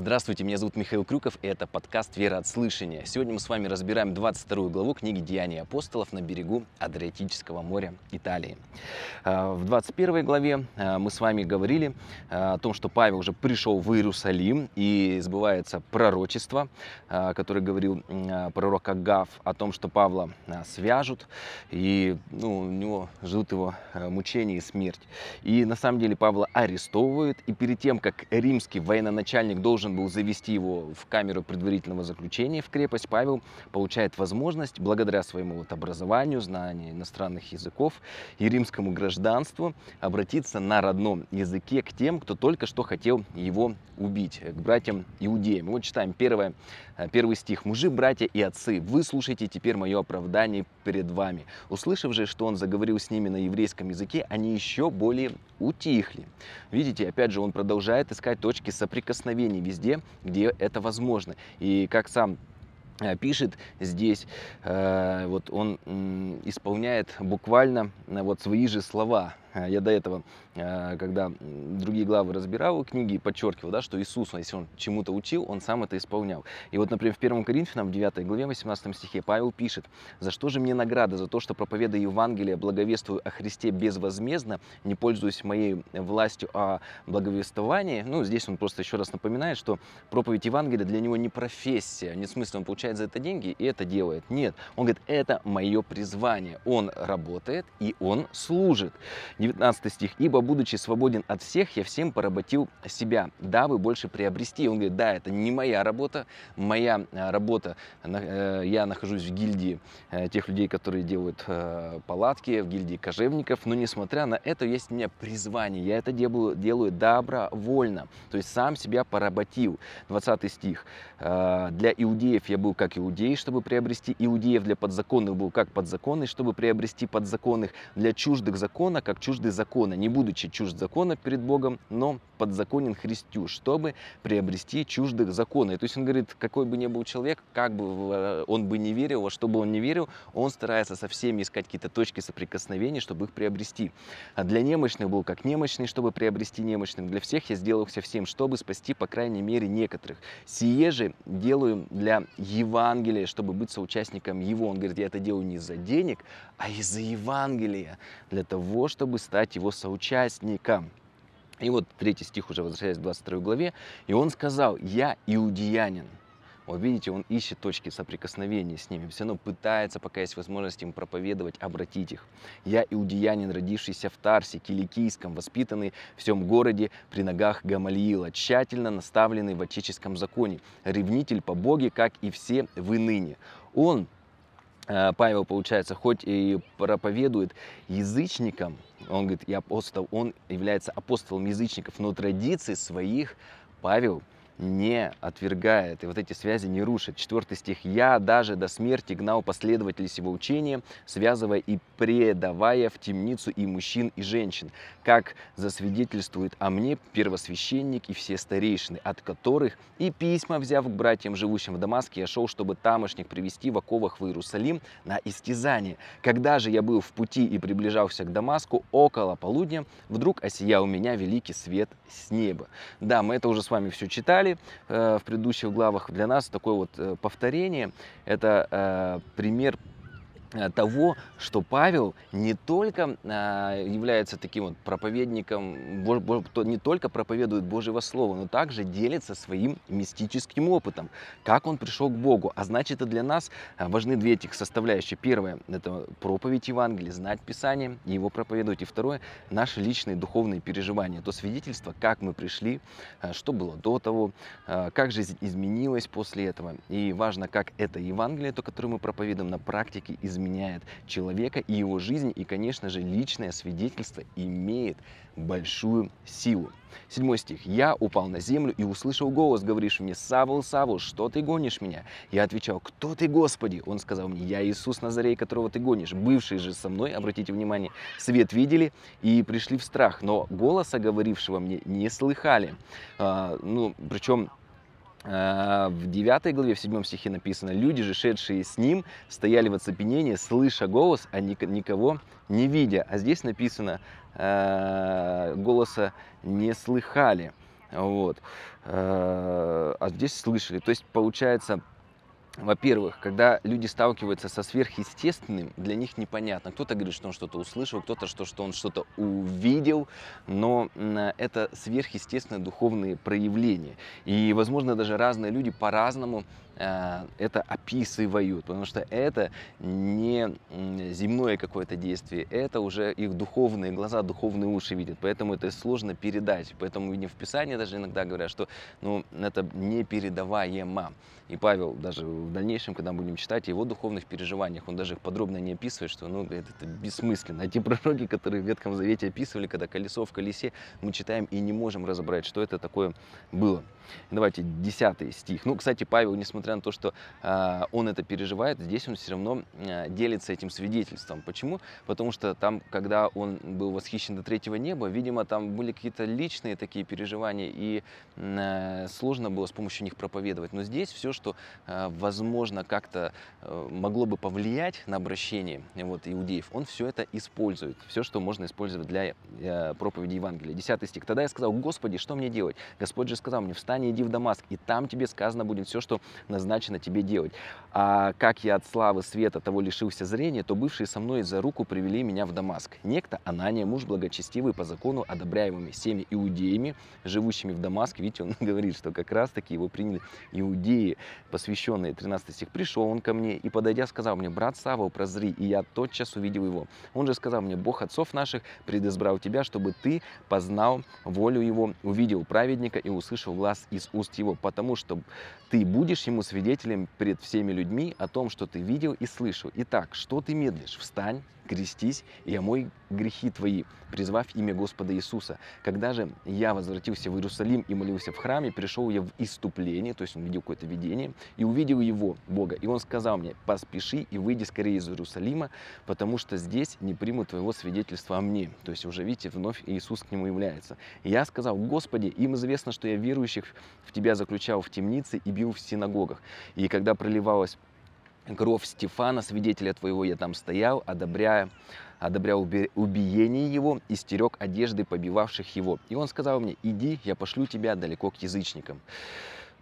Здравствуйте, меня зовут Михаил Крюков, и это подкаст «Вера от слышания». Сегодня мы с вами разбираем 22 главу книги «Деяния апостолов» на берегу Адриатического моря Италии. А, в 21 главе а, мы с вами говорили а, о том, что Павел уже пришел в Иерусалим, и сбывается пророчество, которое говорил пророк Агав о том, что Павла свяжут, и ну, у него ждут его мучения и смерть. И на самом деле Павла арестовывают, и перед тем, как римский военачальник должен должен был завести его в камеру предварительного заключения в крепость, Павел получает возможность, благодаря своему вот образованию, знанию иностранных языков и римскому гражданству, обратиться на родном языке к тем, кто только что хотел его убить, к братьям иудеям. вот читаем первое, э, первый стих. «Мужи, братья и отцы, вы слушайте теперь мое оправдание перед вами». Услышав же, что он заговорил с ними на еврейском языке, они еще более утихли. Видите, опять же, он продолжает искать точки соприкосновений везде везде, где это возможно. И как сам пишет здесь, э, вот он исполняет буквально э, вот свои же слова. Я до этого Э, когда другие главы разбирал книги, подчеркивал, да, что Иисус, если он чему-то учил, он сам это исполнял. И вот, например, в 1 Коринфянам, в 9 главе, 18 стихе, Павел пишет, «За что же мне награда? За то, что проповедую Евангелие, благовествую о Христе безвозмездно, не пользуюсь моей властью о благовествовании». Ну, здесь он просто еще раз напоминает, что проповедь Евангелия для него не профессия, не в смысле он получает за это деньги и это делает. Нет, он говорит, это мое призвание. Он работает и он служит. 19 стих, «Ибо будучи свободен от всех, я всем поработил себя, дабы больше приобрести. Он говорит, да, это не моя работа, моя э, работа, э, я нахожусь в гильдии э, тех людей, которые делают палатки, в гильдии кожевников, но несмотря на это, есть у меня призвание, я это делаю, делаю добровольно, то есть сам себя поработил. 20 стих. Для иудеев я был как иудей, чтобы приобрести иудеев, для подзаконных был как подзаконный, чтобы приобрести подзаконных, для чуждых закона, как чуждые закона, не будучи чужд закона перед Богом, но подзаконен Христю, чтобы приобрести чуждых закона. И то есть он говорит, какой бы ни был человек, как бы э, он бы не верил, во что бы он не верил, он старается со всеми искать какие-то точки соприкосновения, чтобы их приобрести. А для немощных был как немощный, чтобы приобрести немощным. Для всех я сделался всем, чтобы спасти, по крайней мере, некоторых. Сие же делаю для Евангелия, чтобы быть соучастником его. Он говорит, я это делаю не за денег, а из-за Евангелия, для того, чтобы стать его соучастником. И вот третий стих уже возвращаясь к 22 главе. И он сказал, я иудеянин. Вот видите, он ищет точки соприкосновения с ними, все равно пытается, пока есть возможность им проповедовать, обратить их. Я иудеянин, родившийся в Тарсе, Киликийском, воспитанный в всем городе при ногах Гамалиила, тщательно наставленный в отеческом законе, ревнитель по Боге, как и все вы ныне. Он Э, Павел, получается, хоть и проповедует язычникам, он говорит, я апостол, он является апостолом язычников, но традиции своих Павел не отвергает и вот эти связи не рушит. Четвертый стих. «Я даже до смерти гнал последователей сего учения, связывая и предавая в темницу и мужчин, и женщин, как засвидетельствует о мне первосвященник и все старейшины, от которых и письма, взяв к братьям, живущим в Дамаске, я шел, чтобы тамошних привести в оковах в Иерусалим на истязание. Когда же я был в пути и приближался к Дамаску, около полудня, вдруг осиял меня великий свет с неба». Да, мы это уже с вами все читали, читали э, в предыдущих главах, для нас такое вот э, повторение – это э, пример того, что Павел не только а, является таким вот проповедником, не только проповедует Божьего Слова, но также делится своим мистическим опытом, как он пришел к Богу. А значит, и для нас а, важны две этих составляющие. Первое – это проповедь Евангелия, знать Писание и его проповедовать. И второе – наши личные духовные переживания, то свидетельство, как мы пришли, что было до того, как жизнь изменилась после этого. И важно, как это Евангелие, то, которое мы проповедуем на практике, изменилось изменяет человека и его жизнь. И, конечно же, личное свидетельство имеет большую силу. Седьмой стих. «Я упал на землю и услышал голос, говоришь мне, Савл, Савл, что ты гонишь меня?» Я отвечал, «Кто ты, Господи?» Он сказал мне, «Я Иисус Назарей, которого ты гонишь». Бывшие же со мной, обратите внимание, свет видели и пришли в страх, но голоса, говорившего мне, не слыхали. А, ну, причем в 9 главе, в 7 стихе написано, «Люди же, шедшие с ним, стояли в оцепенении, слыша голос, а никого не видя». А здесь написано, э, голоса не слыхали. Вот. Э, а здесь слышали. То есть, получается, во-первых, когда люди сталкиваются со сверхъестественным, для них непонятно. Кто-то говорит, что он что-то услышал, кто-то, что, что он что-то увидел, но это сверхъестественные духовные проявления. И, возможно, даже разные люди по-разному это описывают, потому что это не земное какое-то действие, это уже их духовные глаза, духовные уши видят, поэтому это сложно передать. Поэтому видим в Писании даже иногда говорят, что ну, это непередаваемо. И Павел даже в дальнейшем, когда будем читать о его духовных переживаниях, он даже их подробно не описывает, что ну, это, это бессмысленно. А те пророки, которые в Ветхом Завете описывали, когда колесо в колесе, мы читаем и не можем разобрать, что это такое было. Давайте 10 стих. Ну, кстати, Павел, несмотря на то, что э, он это переживает, здесь он все равно э, делится этим свидетельством. Почему? Потому что там, когда он был восхищен до третьего неба, видимо, там были какие-то личные такие переживания, и э, сложно было с помощью них проповедовать. Но здесь все, что, э, возможно, как-то э, могло бы повлиять на обращение вот, иудеев, он все это использует. Все, что можно использовать для э, проповеди Евангелия. 10 стих. «Тогда я сказал, Господи, что мне делать? Господь же сказал мне, встань и иди в Дамаск, и там тебе сказано будет все, что назначено тебе делать. А как я от славы света того лишился зрения, то бывшие со мной за руку привели меня в Дамаск. Некто Анания, муж благочестивый по закону, одобряемыми всеми иудеями, живущими в Дамаске. Видите, он говорит, что как раз-таки его приняли иудеи, посвященные 13 стих. Пришел он ко мне и, подойдя, сказал мне, брат Савва, прозри, и я тотчас увидел его. Он же сказал мне, Бог отцов наших предизбрал тебя, чтобы ты познал волю его, увидел праведника и услышал глаз из уст его, потому что ты будешь ему свидетелем перед всеми людьми о том, что ты видел и слышал. Итак, что ты медлишь? Встань, крестись и омой грехи твои, призвав имя Господа Иисуса. Когда же я возвратился в Иерусалим и молился в храме, пришел я в иступление, то есть он видел какое-то видение, и увидел его, Бога. И он сказал мне, поспеши и выйди скорее из Иерусалима, потому что здесь не примут твоего свидетельства о мне. То есть уже, видите, вновь Иисус к нему является. И я сказал, Господи, им известно, что я верующих в Тебя заключал в темнице и бил в синагогах. И когда проливалась кровь Стефана, свидетеля твоего, я там стоял, одобряя, одобрял убиение его и стерег одежды побивавших его. И он сказал мне, иди, я пошлю тебя далеко к язычникам.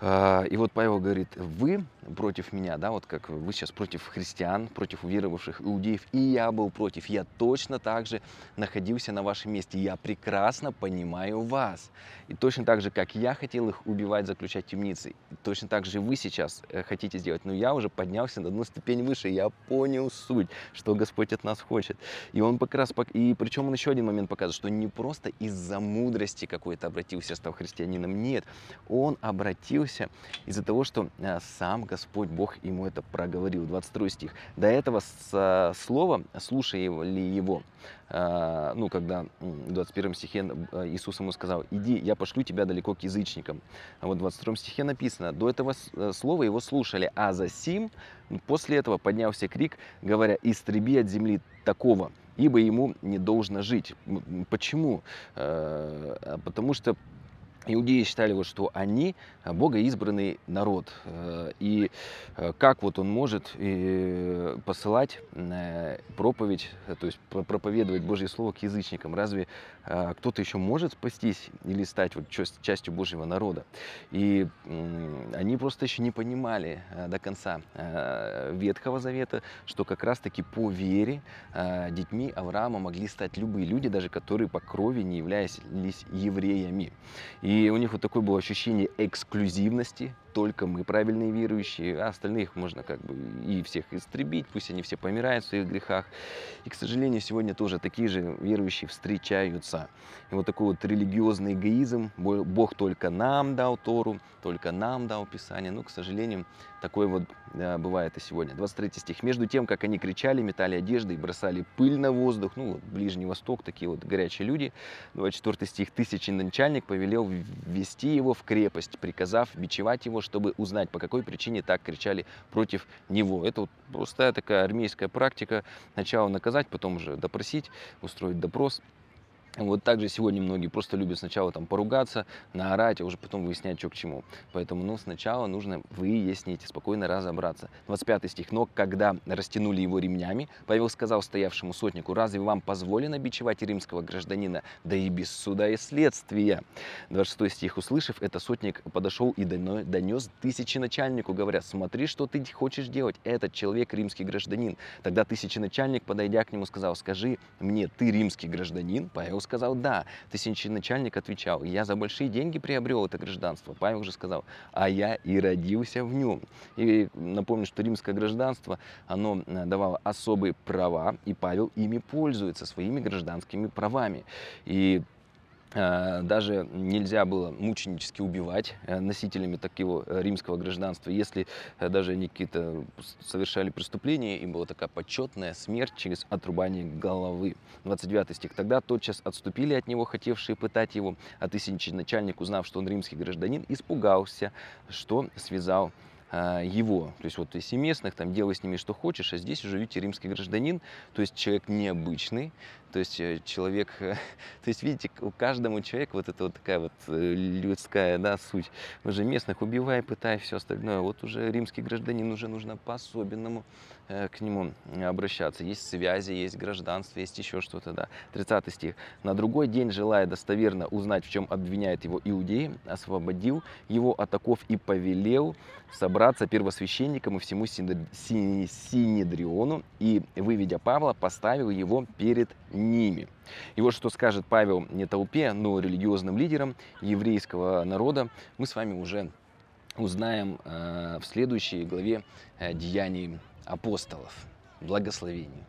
А, и вот Павел говорит, вы против меня, да, вот как вы сейчас против христиан, против уверовавших иудеев, и я был против, я точно так же находился на вашем месте, я прекрасно понимаю вас. И точно так же, как я хотел их убивать, заключать темницы, точно так же вы сейчас э, хотите сделать, но я уже поднялся на одну ступень выше, я понял суть, что Господь от нас хочет. И он как раз, и причем он еще один момент показывает, что не просто из-за мудрости какой-то обратился, стал христианином, нет, он обратился из-за того, что э, сам Господь Бог ему это проговорил. 22 стих. До этого слова слушали его, э, ну, когда в 21 стихе э, Иисус ему сказал, иди, я пошлю тебя далеко к язычникам. А вот в 22 стихе написано, до этого слова его слушали, а за сим после этого поднялся крик, говоря, истреби от земли такого, ибо ему не должно жить. Почему? Потому что Иудеи считали, вот, что они э, богоизбранный народ. Э, и э, как вот он может посылать проповедь, то есть проповедовать Божье Слово к язычникам? Разве кто-то еще может спастись или стать вот частью Божьего народа? И они просто еще не понимали до конца Ветхого Завета, что как раз-таки по вере детьми Авраама могли стать любые люди, даже которые по крови не являлись евреями. И и у них вот такое было ощущение эксклюзивности, только мы правильные верующие, а остальных можно как бы и всех истребить, пусть они все помирают в своих грехах. И, к сожалению, сегодня тоже такие же верующие встречаются. И вот такой вот религиозный эгоизм, Бог только нам дал Тору, только нам дал Писание, но, к сожалению, такое вот да, бывает и сегодня. 23 стих. «Между тем, как они кричали, метали одежды и бросали пыль на воздух», ну, вот, Ближний Восток, такие вот горячие люди. 24 стих. «Тысячи начальник повелел ввести его в крепость, приказав бичевать его, чтобы узнать, по какой причине так кричали против него. Это вот простая такая армейская практика. Сначала наказать, потом уже допросить, устроить допрос. Вот также сегодня многие просто любят сначала там поругаться, наорать, а уже потом выяснять, что к чему. Поэтому, ну, сначала нужно выяснить, спокойно разобраться. 25 стих. Но когда растянули его ремнями, Павел сказал стоявшему сотнику, разве вам позволено бичевать римского гражданина, да и без суда и следствия? 26 стих. Услышав это, сотник подошел и донес тысячи начальнику, говоря, смотри, что ты хочешь делать, этот человек римский гражданин. Тогда тысячи начальник, подойдя к нему, сказал, скажи мне, ты римский гражданин? Павел сказал «да». Тысячный начальник отвечал «я за большие деньги приобрел это гражданство». Павел же сказал «а я и родился в нем». И напомню, что римское гражданство, оно э, давало особые права, и Павел ими пользуется, своими гражданскими правами. И даже нельзя было мученически убивать э, носителями такого э, римского гражданства. Если даже они какие-то совершали преступления, им была такая почетная смерть через отрубание головы. 29 стих. Тогда тотчас отступили от него, хотевшие пытать его, а тысяченачальник, узнав, что он римский гражданин, испугался, что связал его. То есть вот если местных, там делай с ними что хочешь, а здесь уже, видите, римский гражданин, то есть человек необычный, то есть э, человек, то есть видите, у каждому человеку вот это вот такая вот э, людская да, суть. Уже местных убивай, пытай, все остальное. Вот уже римский гражданин уже нужно по-особенному э, к нему обращаться. Есть связи, есть гражданство, есть еще что-то, да. 30 стих. На другой день, желая достоверно узнать, в чем обвиняет его иудеи, освободил его от оков и повелел собраться первосвященникам и всему Синедриону, и, выведя Павла, поставил его перед ними. И вот что скажет Павел не толпе, но религиозным лидерам еврейского народа, мы с вами уже узнаем э, в следующей главе э, Деяний апостолов. Благословений.